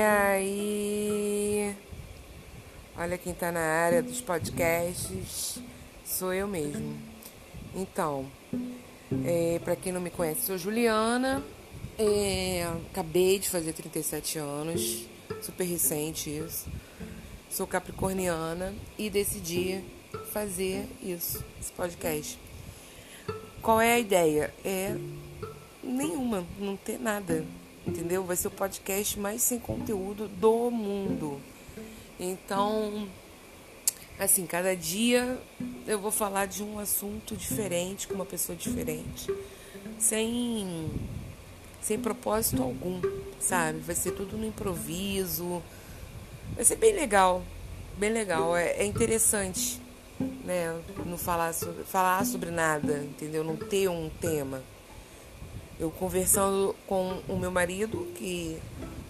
aí? Olha quem tá na área dos podcasts, sou eu mesmo. Então, é, para quem não me conhece, sou Juliana, é, acabei de fazer 37 anos, super recente isso. Sou capricorniana e decidi fazer isso, esse podcast. Qual é a ideia? É nenhuma, não ter nada, entendeu? Vai ser o podcast mais sem conteúdo do mundo. Então, assim, cada dia eu vou falar de um assunto diferente, com uma pessoa diferente, sem sem propósito algum, sabe? Vai ser tudo no improviso. Vai ser bem legal, bem legal. É, é interessante, né? Não falar sobre, falar sobre nada, entendeu? Não ter um tema. Eu conversando com o meu marido, que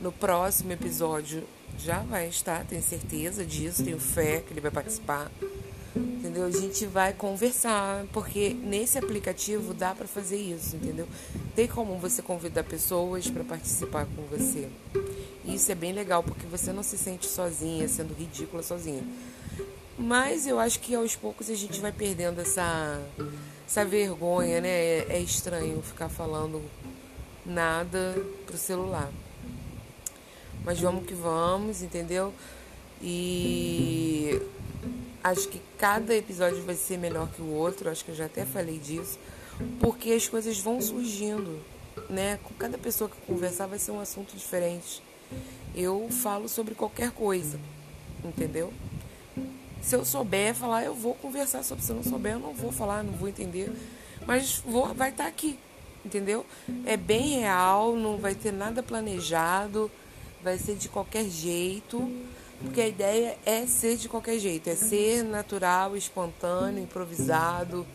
no próximo episódio já vai estar, tenho certeza disso, tenho fé que ele vai participar. Entendeu? A gente vai conversar, porque nesse aplicativo dá para fazer isso, entendeu? Tem como você convidar pessoas para participar com você. Isso é bem legal, porque você não se sente sozinha, sendo ridícula sozinha. Mas eu acho que aos poucos a gente vai perdendo essa, essa vergonha, né? É, é estranho ficar falando nada pro celular. Mas vamos que vamos, entendeu? E acho que cada episódio vai ser melhor que o outro, acho que eu já até falei disso, porque as coisas vão surgindo, né? Com cada pessoa que conversar vai ser um assunto diferente. Eu falo sobre qualquer coisa, entendeu? Se eu souber falar, eu vou conversar sobre. Se eu não souber, eu não vou falar, não vou entender. Mas vou, vai estar tá aqui, entendeu? É bem real, não vai ter nada planejado vai ser de qualquer jeito, porque a ideia é ser de qualquer jeito, é ser natural, espontâneo, improvisado,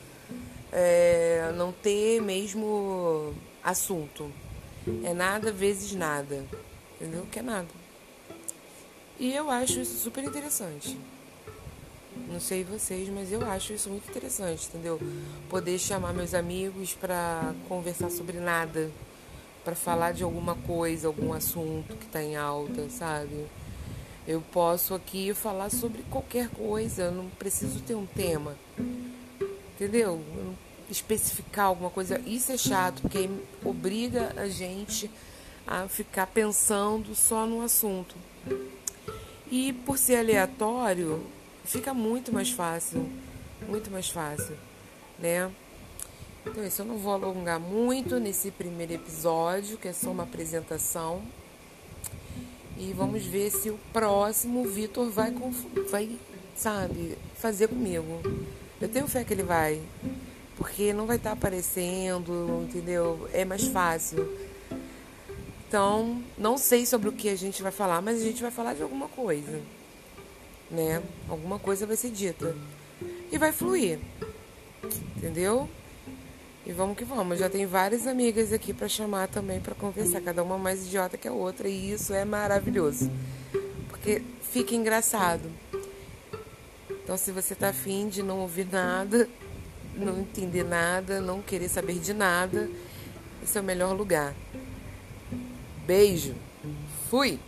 é, não ter mesmo assunto. É nada vezes nada, entendeu? Que é nada. E eu acho isso super interessante. Não sei vocês, mas eu acho isso muito interessante, entendeu? Poder chamar meus amigos para conversar sobre nada para falar de alguma coisa, algum assunto que está em alta, sabe? Eu posso aqui falar sobre qualquer coisa, eu não preciso ter um tema, entendeu? Especificar alguma coisa, isso é chato, porque obriga a gente a ficar pensando só no assunto. E por ser aleatório, fica muito mais fácil, muito mais fácil, né? Então, isso eu não vou alongar muito nesse primeiro episódio, que é só uma apresentação. E vamos ver se o próximo Vitor vai, vai, sabe, fazer comigo. Eu tenho fé que ele vai, porque não vai estar aparecendo, entendeu? É mais fácil. Então, não sei sobre o que a gente vai falar, mas a gente vai falar de alguma coisa, né? Alguma coisa vai ser dita. E vai fluir, entendeu? E vamos que vamos. Já tem várias amigas aqui para chamar também para conversar, cada uma mais idiota que a outra, e isso é maravilhoso. Porque fica engraçado. Então, se você tá afim de não ouvir nada, não entender nada, não querer saber de nada, esse é o melhor lugar. Beijo. Fui.